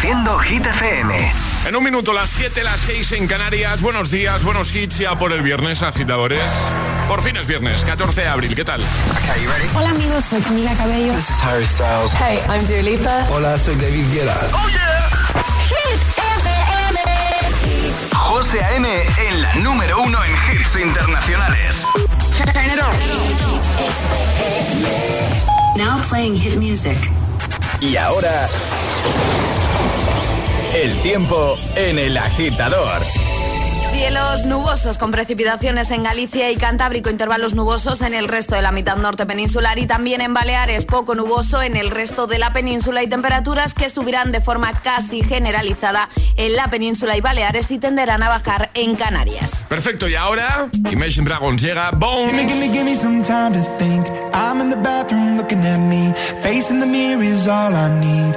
Reproduciendo Hit FM. En un minuto, las 7, las 6 en Canarias. Buenos días, buenos hits ya por el viernes, agitadores. Por fin es viernes, 14 de abril. ¿Qué tal? Hola amigos, soy Camila Cabello. This is Harry Styles. Hey, I'm Dua Lipa. Hola, soy David Guetta. ¡Oh, yeah! Hit FM. José A.M. en la número uno en hits internacionales. Turn it on. Now playing hit music. Y ahora... El tiempo en el agitador. Cielos nubosos con precipitaciones en Galicia y Cantábrico, intervalos nubosos en el resto de la mitad norte peninsular y también en Baleares, poco nuboso en el resto de la península y temperaturas que subirán de forma casi generalizada en la península y Baleares y tenderán a bajar en Canarias. Perfecto, y ahora Imagine Dragons llega Bones. Gimme, gimme, gimme some time to think. I'm in the bathroom looking at me. Facing the mirror is all I need.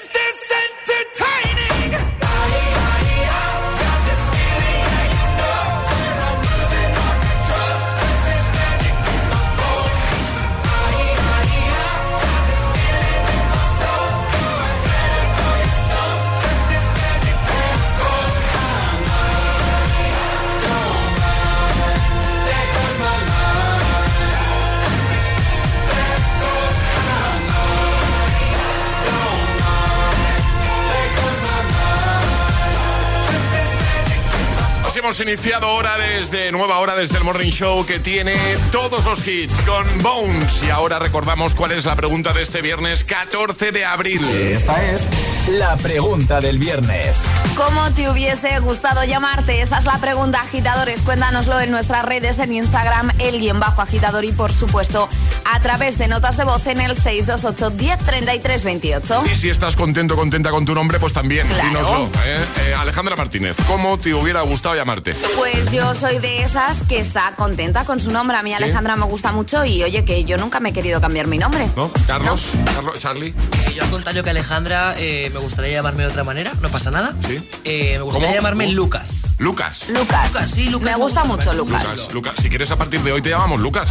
hemos iniciado hora desde nueva hora desde el Morning Show que tiene todos los hits con Bones. Y ahora recordamos cuál es la pregunta de este viernes 14 de abril. Esta es la pregunta del viernes. ¿Cómo te hubiese gustado llamarte? Esa es la pregunta, agitadores. Cuéntanoslo en nuestras redes, en Instagram, el guion bajo agitador y, por supuesto, a través de notas de voz en el 628 10 28. Y si estás contento, contenta con tu nombre, pues también Claro. dínoslo. ¿eh? Eh, Alejandra Martínez, ¿cómo te hubiera gustado llamarte? Pues yo soy de esas que está contenta con su nombre. A mí Alejandra me gusta mucho y oye que yo nunca me he querido cambiar mi nombre. ¿No? Carlos, Carlos Charlie. Eh, yo al contrario que Alejandra, eh, me gustaría llamarme de otra manera, no pasa nada. Sí. Eh, me gustaría ¿Cómo? llamarme ¿Cómo? Lucas. Lucas. Lucas. Lucas, sí, Lucas Me me gusta mucho Lucas. Lucas, Lucas. Si quieres a partir de hoy te llamamos Lucas.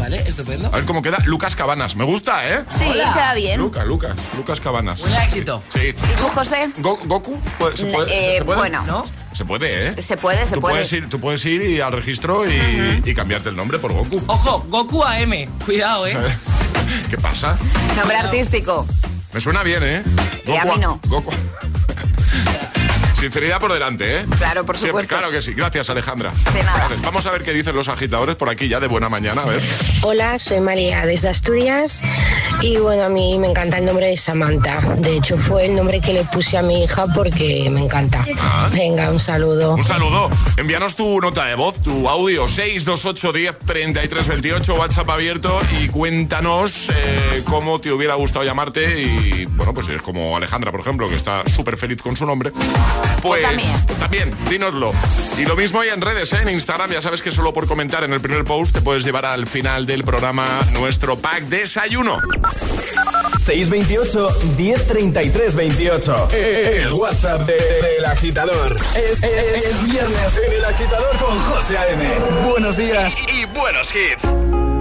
Vale, estupendo. A ver cómo queda. Lucas Cabanas. Me gusta, ¿eh? Sí, queda bien. Lucas, Lucas. Lucas Cabanas. A éxito. Sí. ¿Y tú, José? Go- ¿Goku? ¿Puede- ¿Se puede? Eh, ¿Se puede? bueno. ¿No? Se puede, ¿eh? Se puede, se tú puede. Puedes ir, tú puedes ir y al registro y, y cambiarte el nombre por Goku. Ojo, Goku AM. Cuidado, eh. ¿Qué pasa? Nombre artístico. Me suena bien, ¿eh? Y a mí no. Goku. Sinceridad por delante, ¿eh? Claro, por supuesto. Claro que sí. Gracias, Alejandra. De vamos a ver qué dicen los agitadores por aquí ya de buena mañana. A ver. Hola, soy María desde Asturias y bueno, a mí me encanta el nombre de Samantha. De hecho, fue el nombre que le puse a mi hija porque me encanta. Ah. Venga, un saludo. Un saludo. Envíanos tu nota de voz, tu audio 628 10 33 28, WhatsApp abierto y cuéntanos eh, cómo te hubiera gustado llamarte y bueno, pues es como Alejandra, por ejemplo, que está súper feliz con su nombre. Pues, pues también. también. dínoslo. Y lo mismo hay en redes, ¿eh? en Instagram. Ya sabes que solo por comentar en el primer post te puedes llevar al final del programa nuestro pack desayuno. 628 1033 28. El WhatsApp del de, de agitador. Es, es, es viernes en el agitador con José A.M. Buenos días y buenos hits.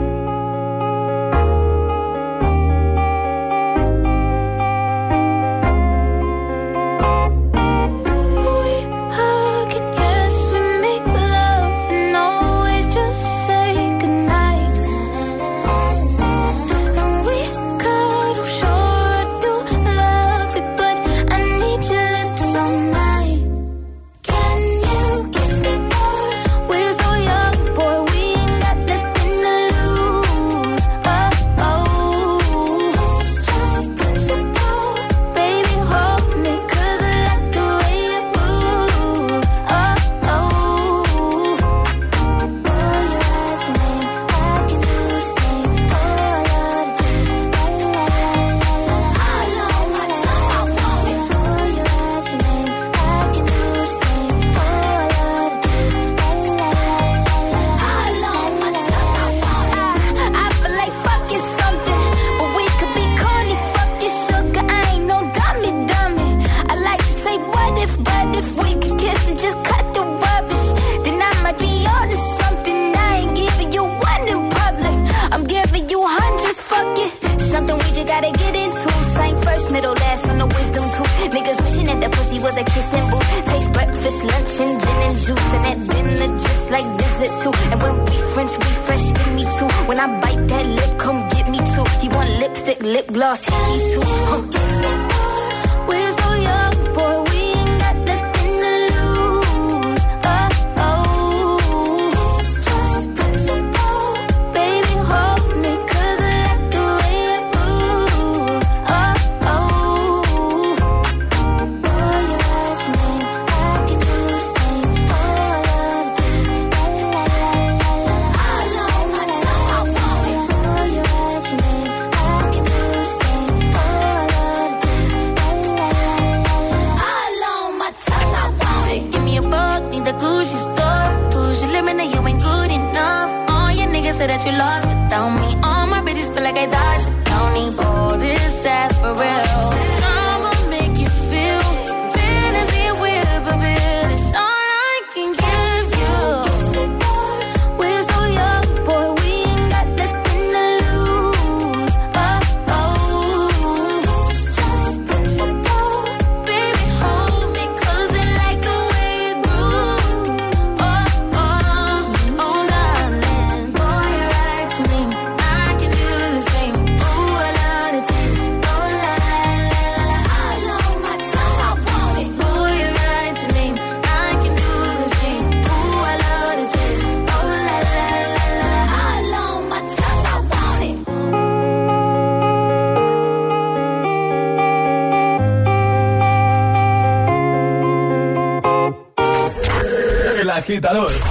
agitador.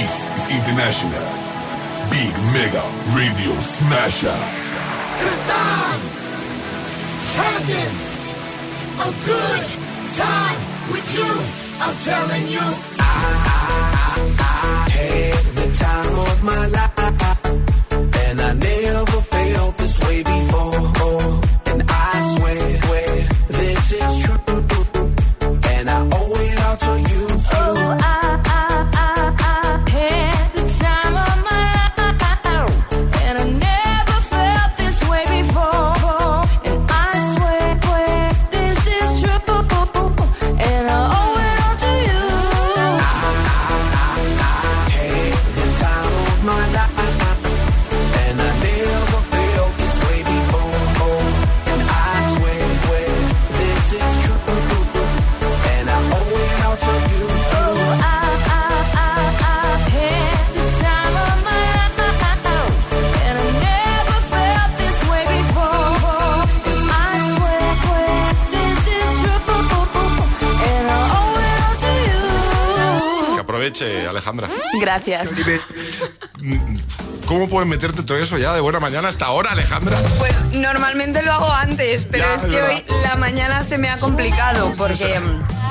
This is International Big Mega Radio Smasher. Cause I'm having a good time with you. I'm telling you. I had the time of my life, and I never felt this way before. And I swear, Alejandra. Gracias. ¿Cómo puedes meterte todo eso ya de buena mañana hasta ahora, Alejandra? Pues normalmente lo hago antes, pero Ya, es es que hoy la mañana se me ha complicado porque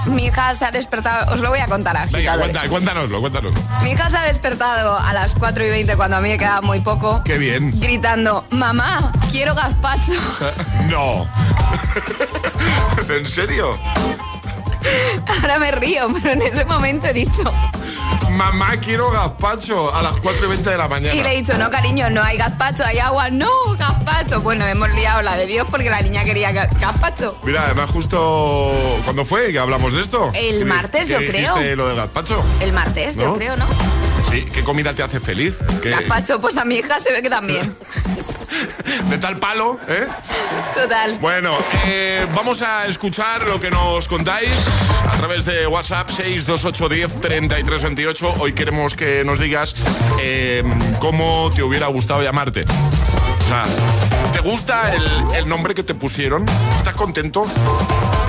mi hija se ha despertado. Os lo voy a contar, Venga, agitadores. cuenta- cuéntanoslo, cuéntanoslo. Mi hija se ha despertado a las 4 y 20 cuando a mí me quedaba muy poco. Qué bien. Gritando, mamá, quiero gazpacho. No. ¿En serio? Ahora me río, pero en ese momento he dicho. Mamá, quiero gazpacho a las 4 y 20 de la mañana. Y le he dicho, no, cariño, no hay gazpacho, hay agua. No, gazpacho. Bueno, hemos liado la de Dios porque la niña quería ga- gazpacho. Mira, además justo... ¿Cuándo fue que hablamos de esto? El ¿Qué- martes, yo creo. lo del gazpacho? El martes, yo creo, ¿no? Sí, ¿qué comida te hace feliz? ¿Qué- Gazpacho, pues a mi hija se ve que también. de tal palo, ¿eh? Total. Bueno, eh, vamos a escuchar lo que nos contáis a través de WhatsApp 62810 3328. Hoy queremos que nos digas eh, cómo te hubiera gustado llamarte. O sea, ¿te gusta el, el nombre que te pusieron? ¿Estás contento?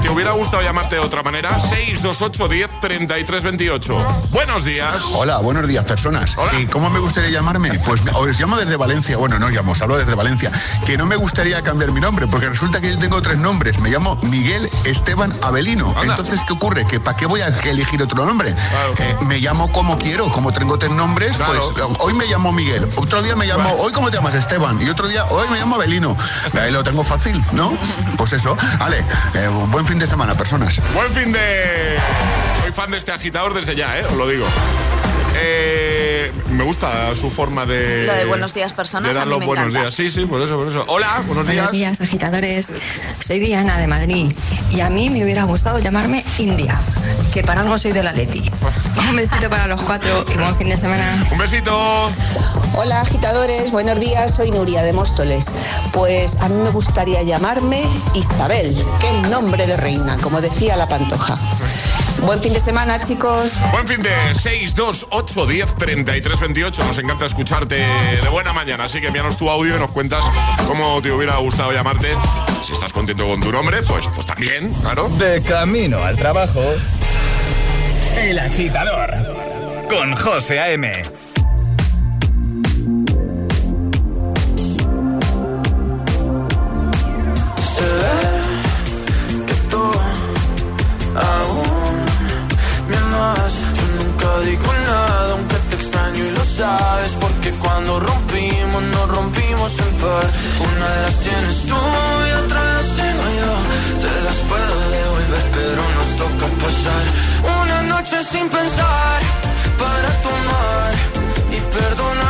¿Te hubiera gustado llamarte de otra manera? 62810 3328. Buenos días. Hola, buenos días, personas. Hola. ¿Y ¿Cómo me gustaría llamarme? Pues me- os llamo desde Valencia. Bueno, no os llamo, os hablo desde Valencia. Que no me gustaría cambiar mi nombre, porque resulta que yo tengo tres nombres. Me llamo Miguel Esteban Abelino. Anda. Entonces, ¿qué ocurre? ¿Que ¿Para qué voy a elegir otro nombre? Eh, me llamo como quiero, como tengo tres nombres, Claro. pues hoy me llamo Miguel, otro día me llamo, hoy cómo te llamas Esteban, y otro día, hoy me llamo Abelino. Ahí lo tengo fácil, ¿no? Pues eso. Vale, eh, buen fin de semana, personas. Buen fin de... Soy fan de este agitador desde ya, ¿eh? Os lo digo. Eh, me gusta su forma de... Lo de buenos días, personas, De dar los buenos encanta. días. Sí, sí, por eso, por eso. Hola, buenos días. Buenos días, agitadores. Soy Diana de Madrid y a mí me hubiera gustado llamarme India, que para algo soy de la Leti. Un besito para los cuatro y buen fin de semana. Un besito. Hola agitadores, buenos días, soy Nuria de Móstoles. Pues a mí me gustaría llamarme Isabel, qué nombre de reina, como decía la pantoja. Buen fin de semana chicos. Buen fin de 6, 2, 8, 10, 33, 28. Nos encanta escucharte de buena mañana. Así que envíanos tu audio y nos cuentas cómo te hubiera gustado llamarte. Si estás contento con tu nombre, pues, pues también, claro. De camino al trabajo. El agitador. Con José A.M. par. Una de las tienes tú y otra las tengo yo. Te las puedo devolver, pero nos toca pasar una noche sin pensar para tomar y perdonarnos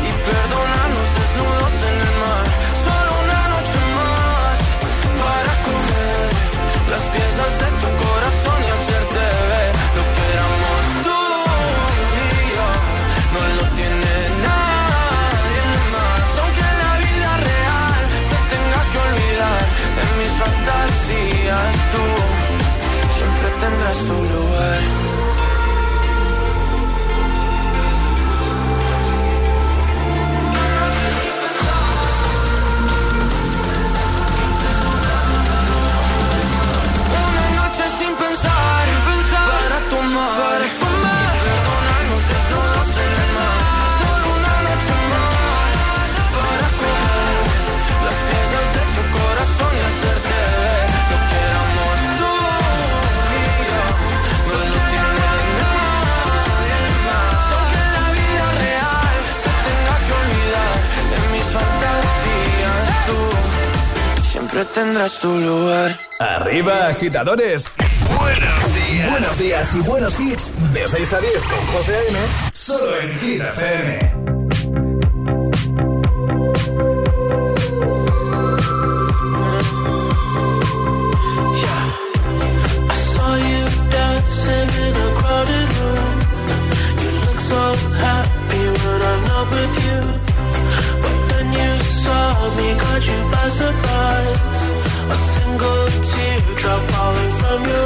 siempre tendrás siempre tendrás tu lugar. Arriba, agitadores. Buenos días. Buenos días y buenos hits. De 6 a 10 con José A.M. Solo en Hit FM. I saw you dancing in a crowded room. You look so happy when I'm not with you. But then you saw me, caught you by surprise. I'm your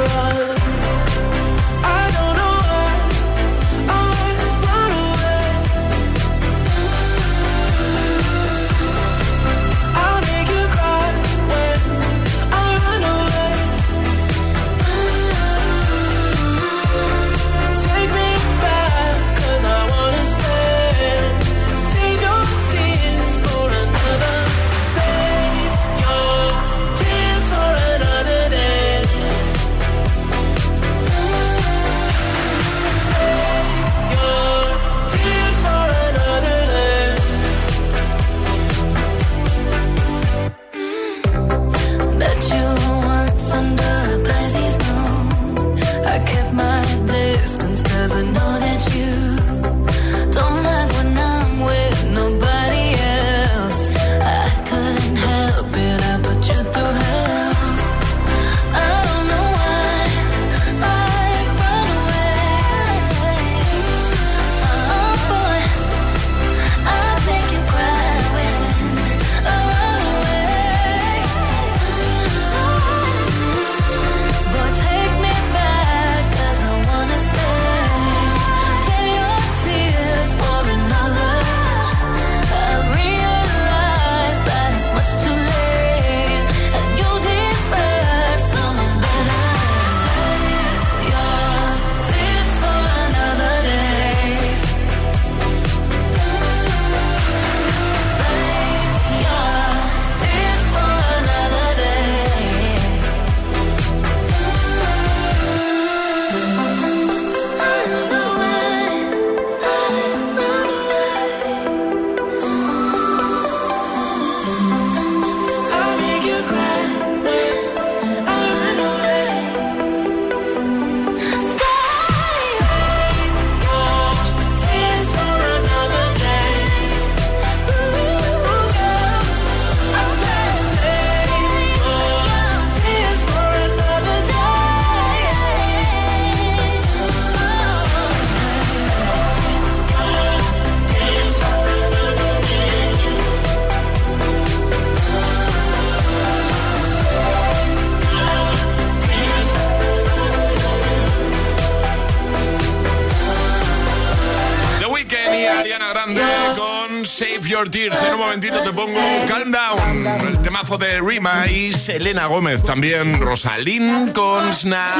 Your Tears. En un momentito te pongo Calm Down, el temazo de Rima y Selena Gómez. También Rosalind con Snap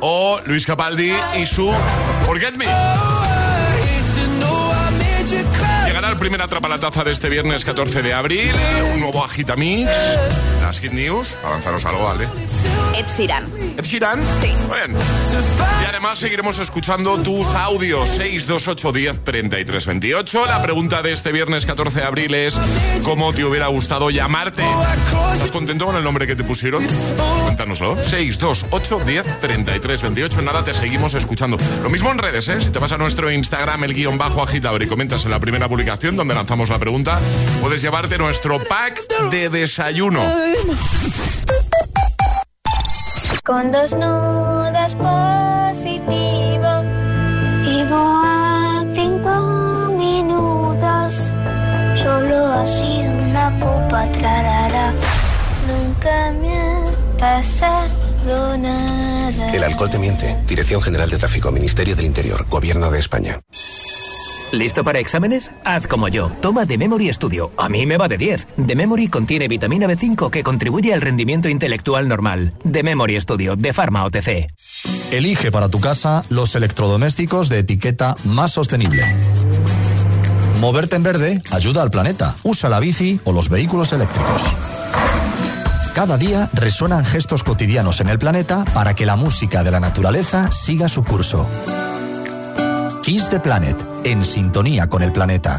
o Luis Capaldi y su Forget Me. Llegará el primer atrapalataza de este viernes 14 de abril, un nuevo Agitamix, las Hit News, avanzaros algo, ¿vale? Ed Sheeran. ¿Ed Sheeran? Sí. Bien. Y además seguiremos escuchando tus audios 628 10 33 28. La pregunta de este viernes 14 de abril es ¿cómo te hubiera gustado llamarte? ¿Estás contento con el nombre que te pusieron? Cuéntanoslo. 628 10 33 28. Nada, te seguimos escuchando. Lo mismo en redes, ¿eh? Si te vas a nuestro Instagram, el guion bajo agitador y comentas en la primera publicación donde lanzamos la pregunta, puedes llevarte nuestro pack de desayuno. Con dos nudas positivo. Vivo a cinco minutos. Solo ha sido una copa trarara. Nunca me ha pasado nada. El alcohol te miente. Dirección General de Tráfico, Ministerio del Interior, Gobierno de España. ¿Listo para exámenes? Haz como yo. Toma The Memory Studio. A mí me va de 10. The Memory contiene vitamina B5 que contribuye al rendimiento intelectual normal. The Memory Studio, de Pharma OTC. Elige para tu casa los electrodomésticos de etiqueta más sostenible. Moverte en verde ayuda al planeta. Usa la bici o los vehículos eléctricos. Cada día resuenan gestos cotidianos en el planeta para que la música de la naturaleza siga su curso. Kiss the Planet, en sintonía con el planeta.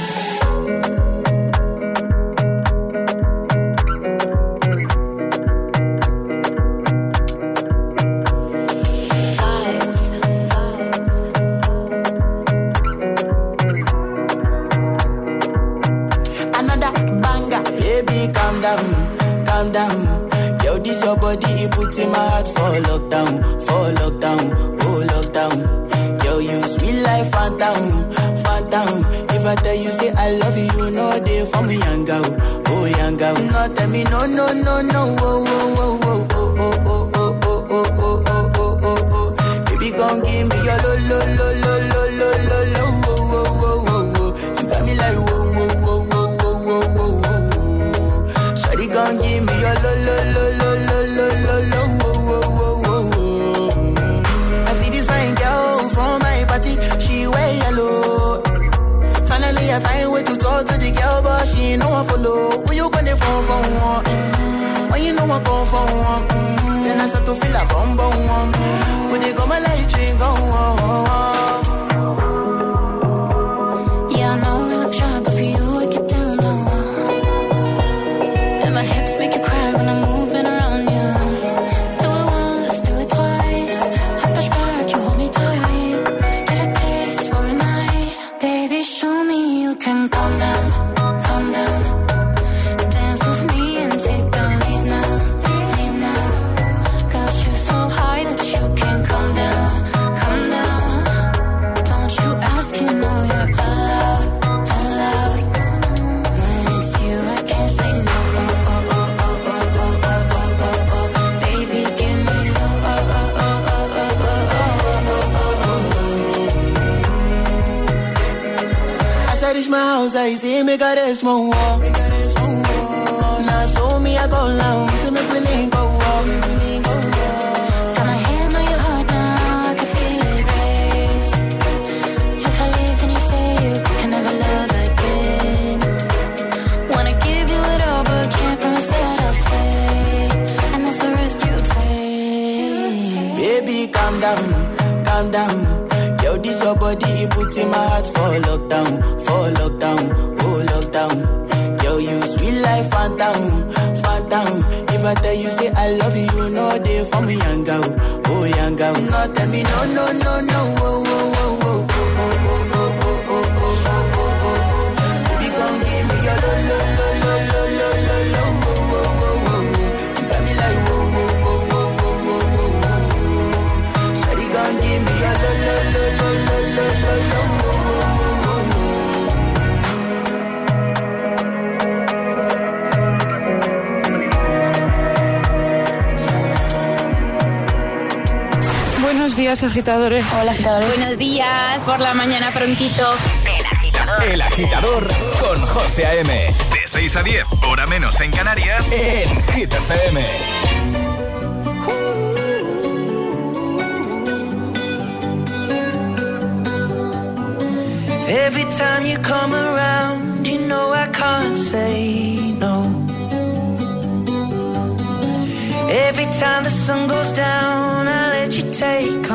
Hola, agitadores. Buenos días, por la mañana prontito. El agitador. El agitador con José A.M. De 6 a 10, hora menos en Canarias, en Hit FM. Every time you come around, you know I can't say no. Every time the sun goes down, I let you take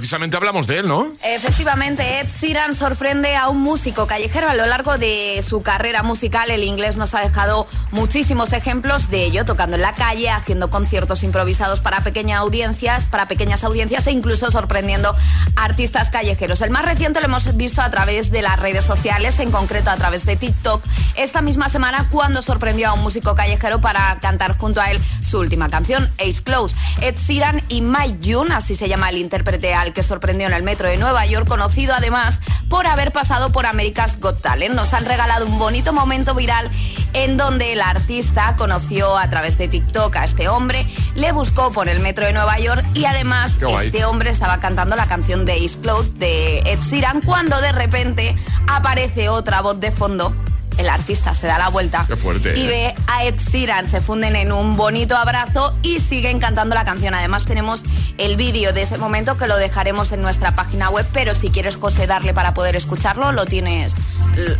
Precisamente hablamos de él, ¿no? Efectivamente, Ed Sheeran sorprende a un músico callejero a lo largo de su carrera musical. El inglés nos ha dejado muchísimos ejemplos de ello, tocando en la calle, haciendo conciertos improvisados para pequeñas audiencias, para pequeñas audiencias e incluso sorprendiendo a artistas callejeros. El más reciente lo hemos visto a través de las redes sociales, en concreto a través de TikTok, esta misma semana cuando sorprendió a un músico callejero para cantar junto a él su última canción, Ace Close. Ed Sheeran y Mike June, así se llama el intérprete al que sorprendió en el metro de Nueva York, conocido además por haber pasado por America's Got Talent. Nos han regalado un bonito momento viral en donde el artista conoció a través de TikTok a este hombre, le buscó por el metro de Nueva York y además este hombre estaba cantando la canción de Ace Close de Ed Sheeran cuando de repente aparece otra voz de fondo. El artista se da la vuelta Qué fuerte, y eh. ve a Ed Sheeran, se funden en un bonito abrazo y siguen cantando la canción. Además tenemos el vídeo de ese momento que lo dejaremos en nuestra página web, pero si quieres José darle para poder escucharlo, lo tienes,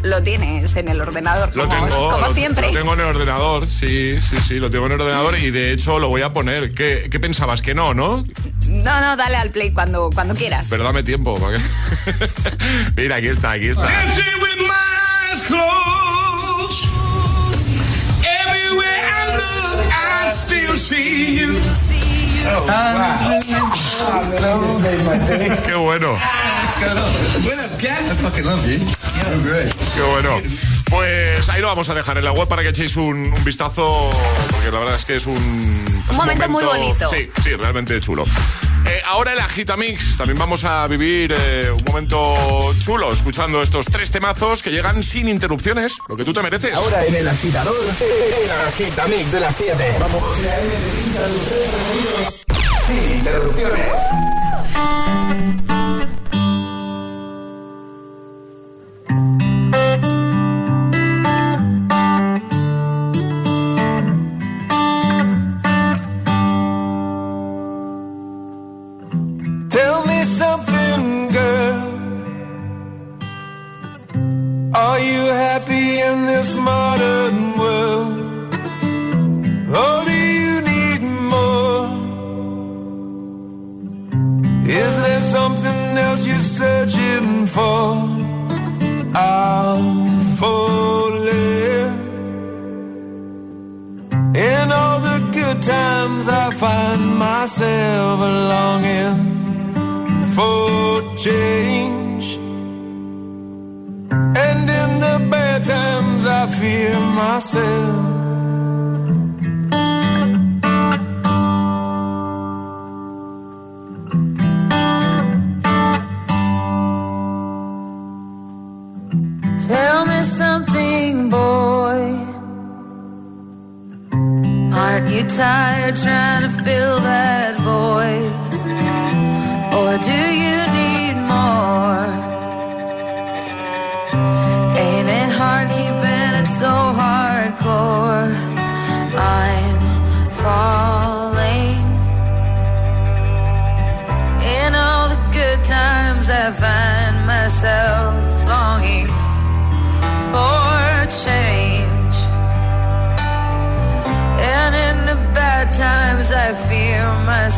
lo tienes en el ordenador, Lo como, tengo, como lo- siempre. Lo tengo en el ordenador, sí, sí, sí, lo tengo en el ordenador y de hecho lo voy a poner. ¿Qué, qué pensabas? Que no, ¿no? No, no, dale al play cuando, cuando quieras. Pero dame tiempo. para que- Mira, aquí está, aquí está. I still see you. Qué bueno. Qué bueno. Pues ahí lo vamos a dejar en la web para que echéis un, un vistazo, porque la verdad es que es un... es momento muy bonito. Sí, sí, realmente chulo. Eh, ahora el Agitamix, también vamos a vivir eh, un momento chulo escuchando estos tres temazos que llegan sin interrupciones, lo que tú te mereces. Ahora en el agitador, el agitamix de las 7. Vamos. Sin interrupciones. Happy in this modern world? Or do you need more? Is there something else you're searching for? I'm falling. In all the good times, I find myself longing for change. Fear myself. Tell me something, boy. Aren't you tired trying to fill that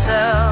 myself.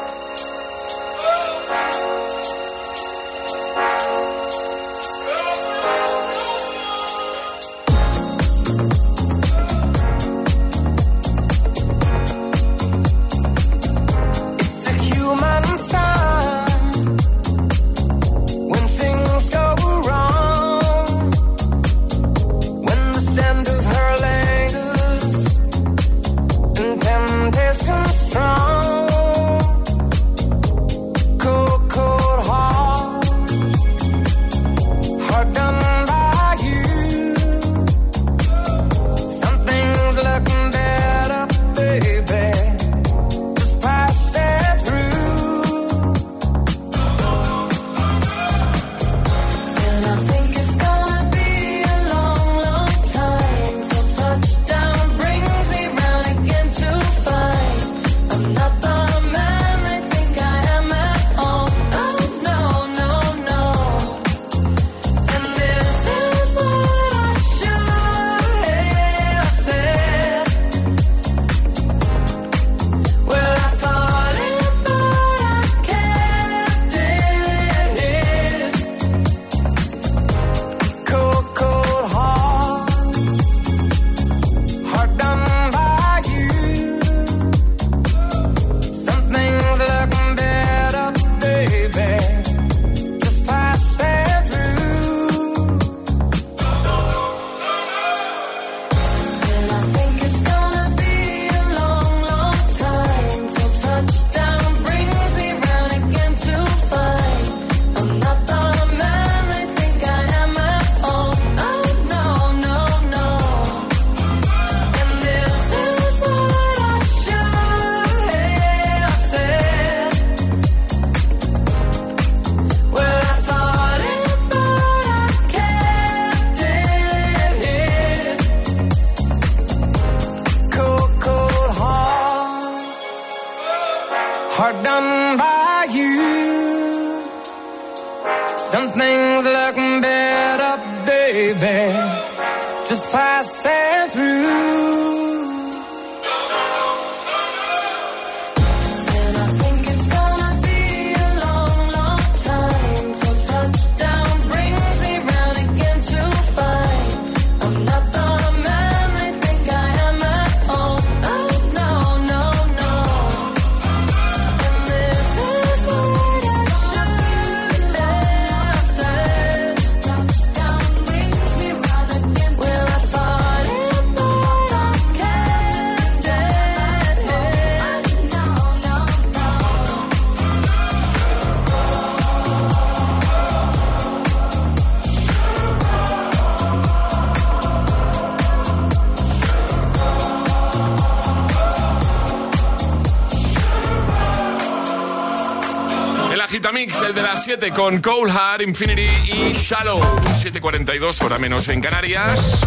De las 7 con Cold Heart, Infinity y Shallow. 7.42, hora menos en Canarias.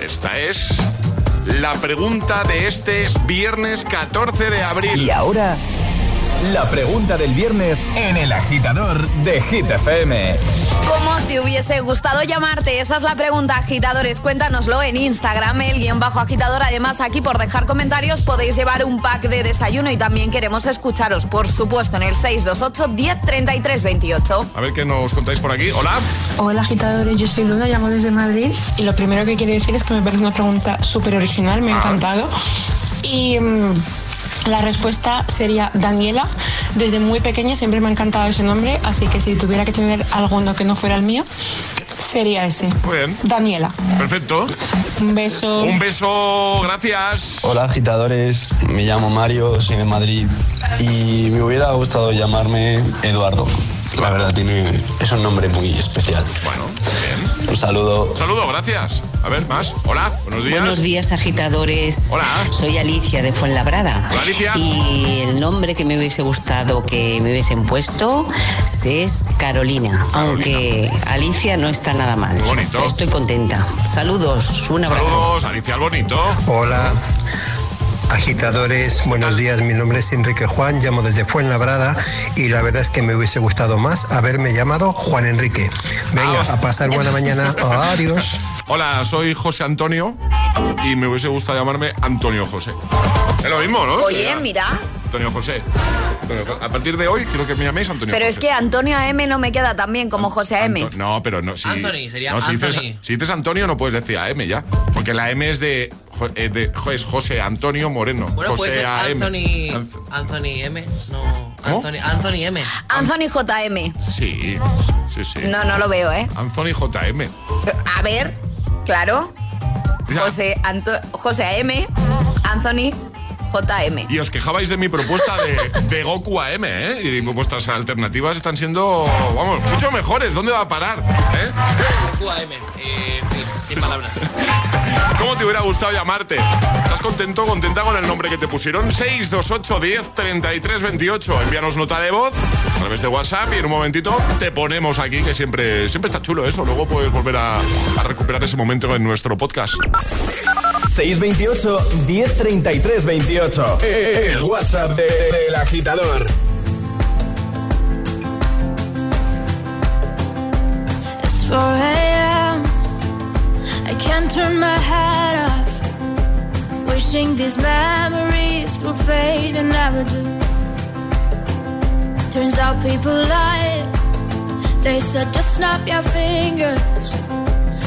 Esta es la pregunta de este viernes 14 de abril. Y ahora, la pregunta del viernes en el agitador de Hit. ¿Cómo te hubiese gustado llamarte? Esa es la pregunta, agitadores. Cuéntanoslo en Instagram, el guion bajo agitador. Además, aquí por dejar comentarios podéis llevar un pack de desayuno y también queremos escucharos, por supuesto, en el 628 1033 28. A ver qué nos contáis por aquí. Hola. Hola agitadores, yo soy Luna, llamo desde Madrid y lo primero que quiero decir es que me parece una pregunta súper original, me ha encantado. Y mm, la respuesta sería Daniela. Desde muy pequeña siempre me ha encantado ese nombre, así que si tuviera que tener alguno que no fuera el mío, sería ese. Muy bien. Daniela. Perfecto. Un beso. Un beso, gracias. Hola agitadores, me llamo Mario, soy de Madrid y me hubiera gustado llamarme Eduardo. La verdad tiene es un nombre muy especial. Bueno, bien. Un saludo. Un saludo, gracias. A ver, más. Hola, buenos días. Buenos días, agitadores. Hola. Soy Alicia de Fuenlabrada. Hola, Alicia. Y el nombre que me hubiese gustado que me hubiesen puesto es Carolina, aunque Alicia no está nada mal. bonito. Estoy contenta. Saludos, un abrazo. Saludos, Alicia el Bonito. Hola, agitadores, buenos días. Mi nombre es Enrique Juan, llamo desde Fuenlabrada y la verdad es que me hubiese gustado más haberme llamado Juan Enrique. Venga, a pasar buena mañana. Adiós. Hola, soy José Antonio y me hubiese gustado llamarme Antonio José. Es lo mismo, ¿no? Oye, mira. Antonio José. Antonio- A partir de hoy creo que me llaméis Antonio Pero José. es que Antonio AM no me queda tan bien como José AM. No, pero no. Si, Anthony, sería no, si dices, Anthony. si dices Antonio no puedes decir AM ya. Porque la M es de, Jo- de- jo- es José Antonio Moreno. Bueno, José puede ser AM. Anthony, Anthony M. No, ¿Cómo? Anthony, Anthony M. Anthony JM. Sí, sí, sí. No, no lo veo, ¿eh? Anthony JM. A ver, claro. José, Anto- José AM, Anthony JM. Y os quejabais de mi propuesta de, de Goku AM, ¿eh? Y vuestras alternativas están siendo, vamos, mucho mejores. ¿Dónde va a parar? ¿Eh? QAM. Eh, en fin, sin palabras. ¿Cómo te hubiera gustado llamarte? ¿Estás contento, contenta con el nombre que te pusieron? 628 10 33 28. Envíanos nota de voz a través de WhatsApp y en un momentito te ponemos aquí, que siempre, siempre está chulo eso. Luego puedes volver a, a recuperar ese momento en nuestro podcast. 628 1033 28. El WhatsApp de- del agitador. It's 4 a.m. I can't turn my head off. Wishing these memories will fade and never do. Turns out people lie. They said just snap your fingers.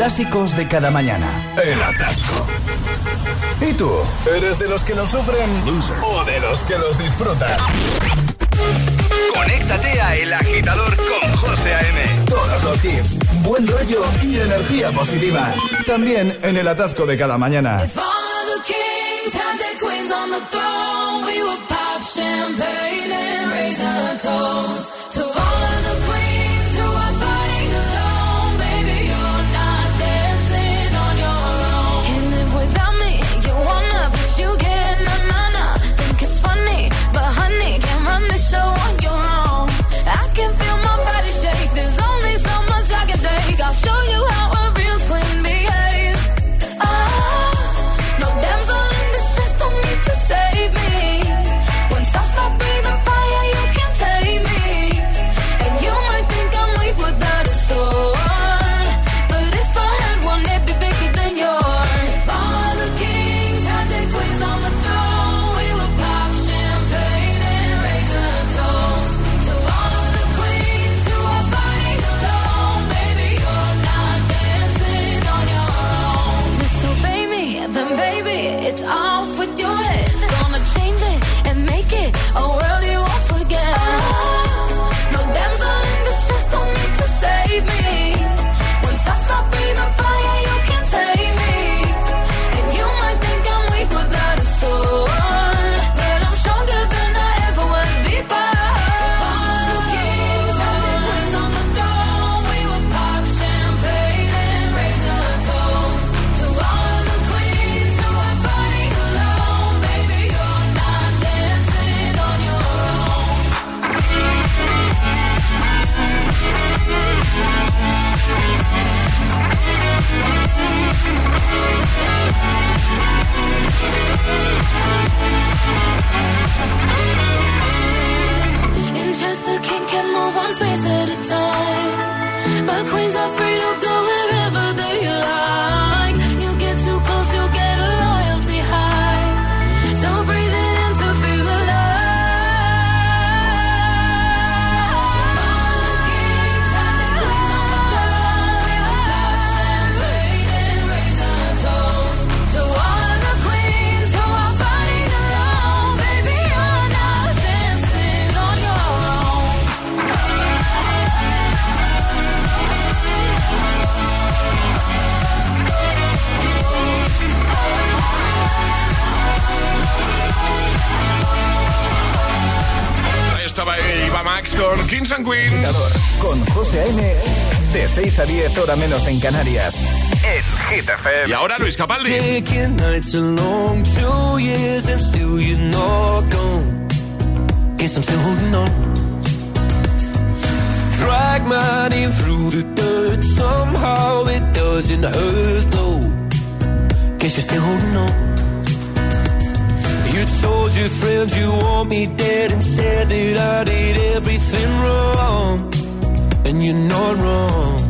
clásicos de cada mañana. El atasco. ¿Y tú? ¿Eres de los que los sufren o de los que los disfrutan? Conéctate a El Agitador con José A.M. Todos los hits, buen rollo y energía positiva. También en el atasco de cada mañana. If all of kings had. 10, menos en Canarias. En Hit FM. Y ahora Luis Capaldi. Taking nights alone, two years and still you're not gone. Guess I'm still holding on. Drag my name through the dirt, somehow it doesn't hurt though. Guess you're still holding on. You told your friends you want me dead and said that I did everything wrong. And you're not wrong.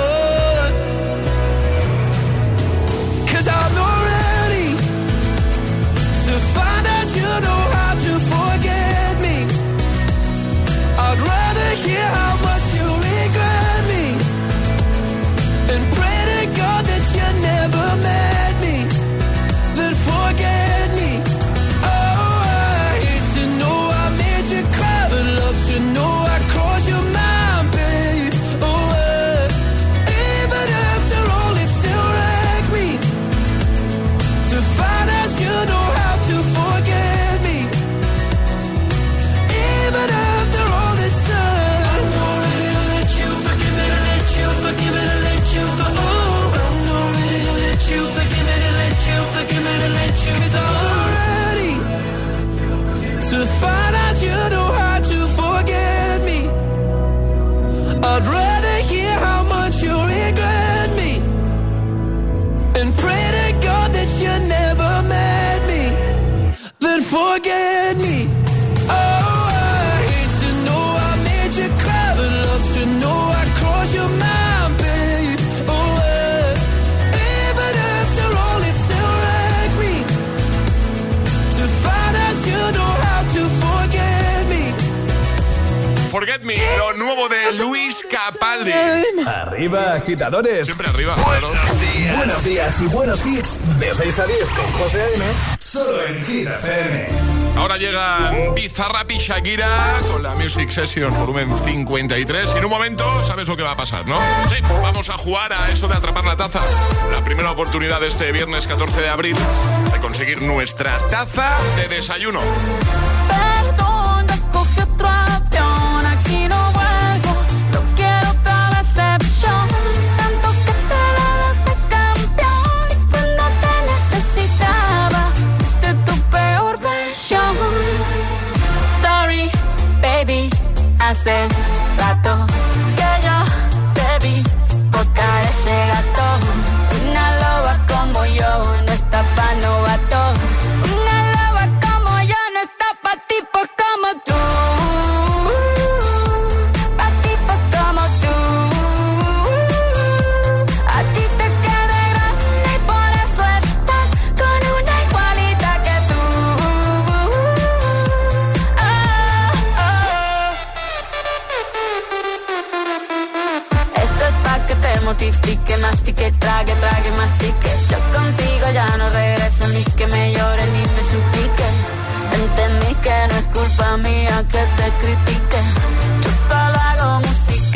Arriba, agitadores. Siempre arriba. Buenos días. Buenos días y buenos hits. De 6 a 10 con José A.M. Solo en Hit FM. Ahora llega Bizarrap y Shakira con la Music Session volumen 53. Y en un momento sabes lo que va a pasar, ¿no? Sí, vamos a jugar a eso de atrapar la taza. La primera oportunidad de este viernes 14 de abril de conseguir nuestra taza de desayuno. open.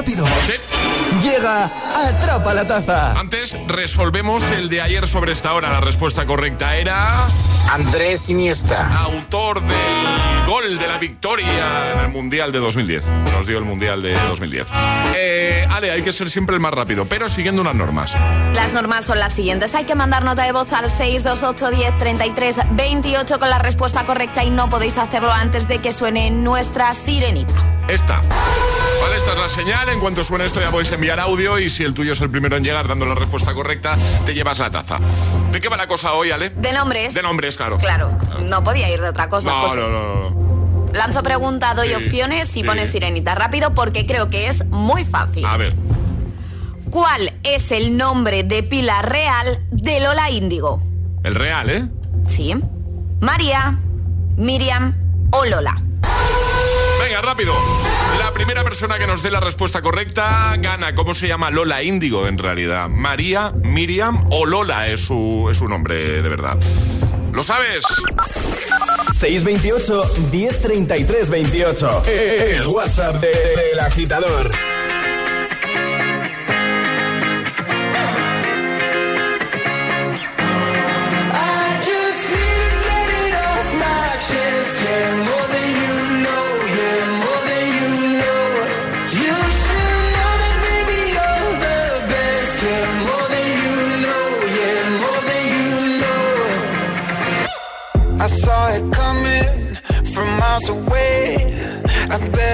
Rápido. Llega Atrapa la Taza. Antes resolvemos el de ayer sobre esta hora. La respuesta correcta era... Andrés Iniesta. Autor del gol de la victoria en el Mundial de 2010. Nos dio el Mundial de 2010. Eh, Ale, hay que ser siempre el más rápido, pero siguiendo unas normas. Las normas son las siguientes. Hay que mandar nota de voz al 628 10 33 28 con la respuesta correcta y no podéis hacerlo antes de que suene nuestra sirenita. Esta. Vale, esta es la señal. En cuanto suene esto ya podéis enviar audio y si el tuyo es el primero en llegar dando la respuesta correcta, te llevas la taza. ¿De qué va la cosa hoy, Ale? De nombres. De nombres, claro. Claro, no podía ir de otra cosa. No, José. no, no, no. Lanzo pregunta, doy Sí, opciones y sí. pones sirenita rápido porque creo que es muy fácil. A ver. ¿Cuál es el nombre de pila real de Lola Índigo? El real, ¿eh? Sí. María, Miriam o Lola. Venga, rápido. La primera persona que nos dé la respuesta correcta gana. ¿Cómo se llama Lola Índigo en realidad? María, Miriam o Lola es su, es su nombre de verdad. ¿Lo sabes? 628 1033 28. El WhatsApp de- del agitador.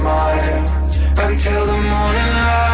Smile Until the morning light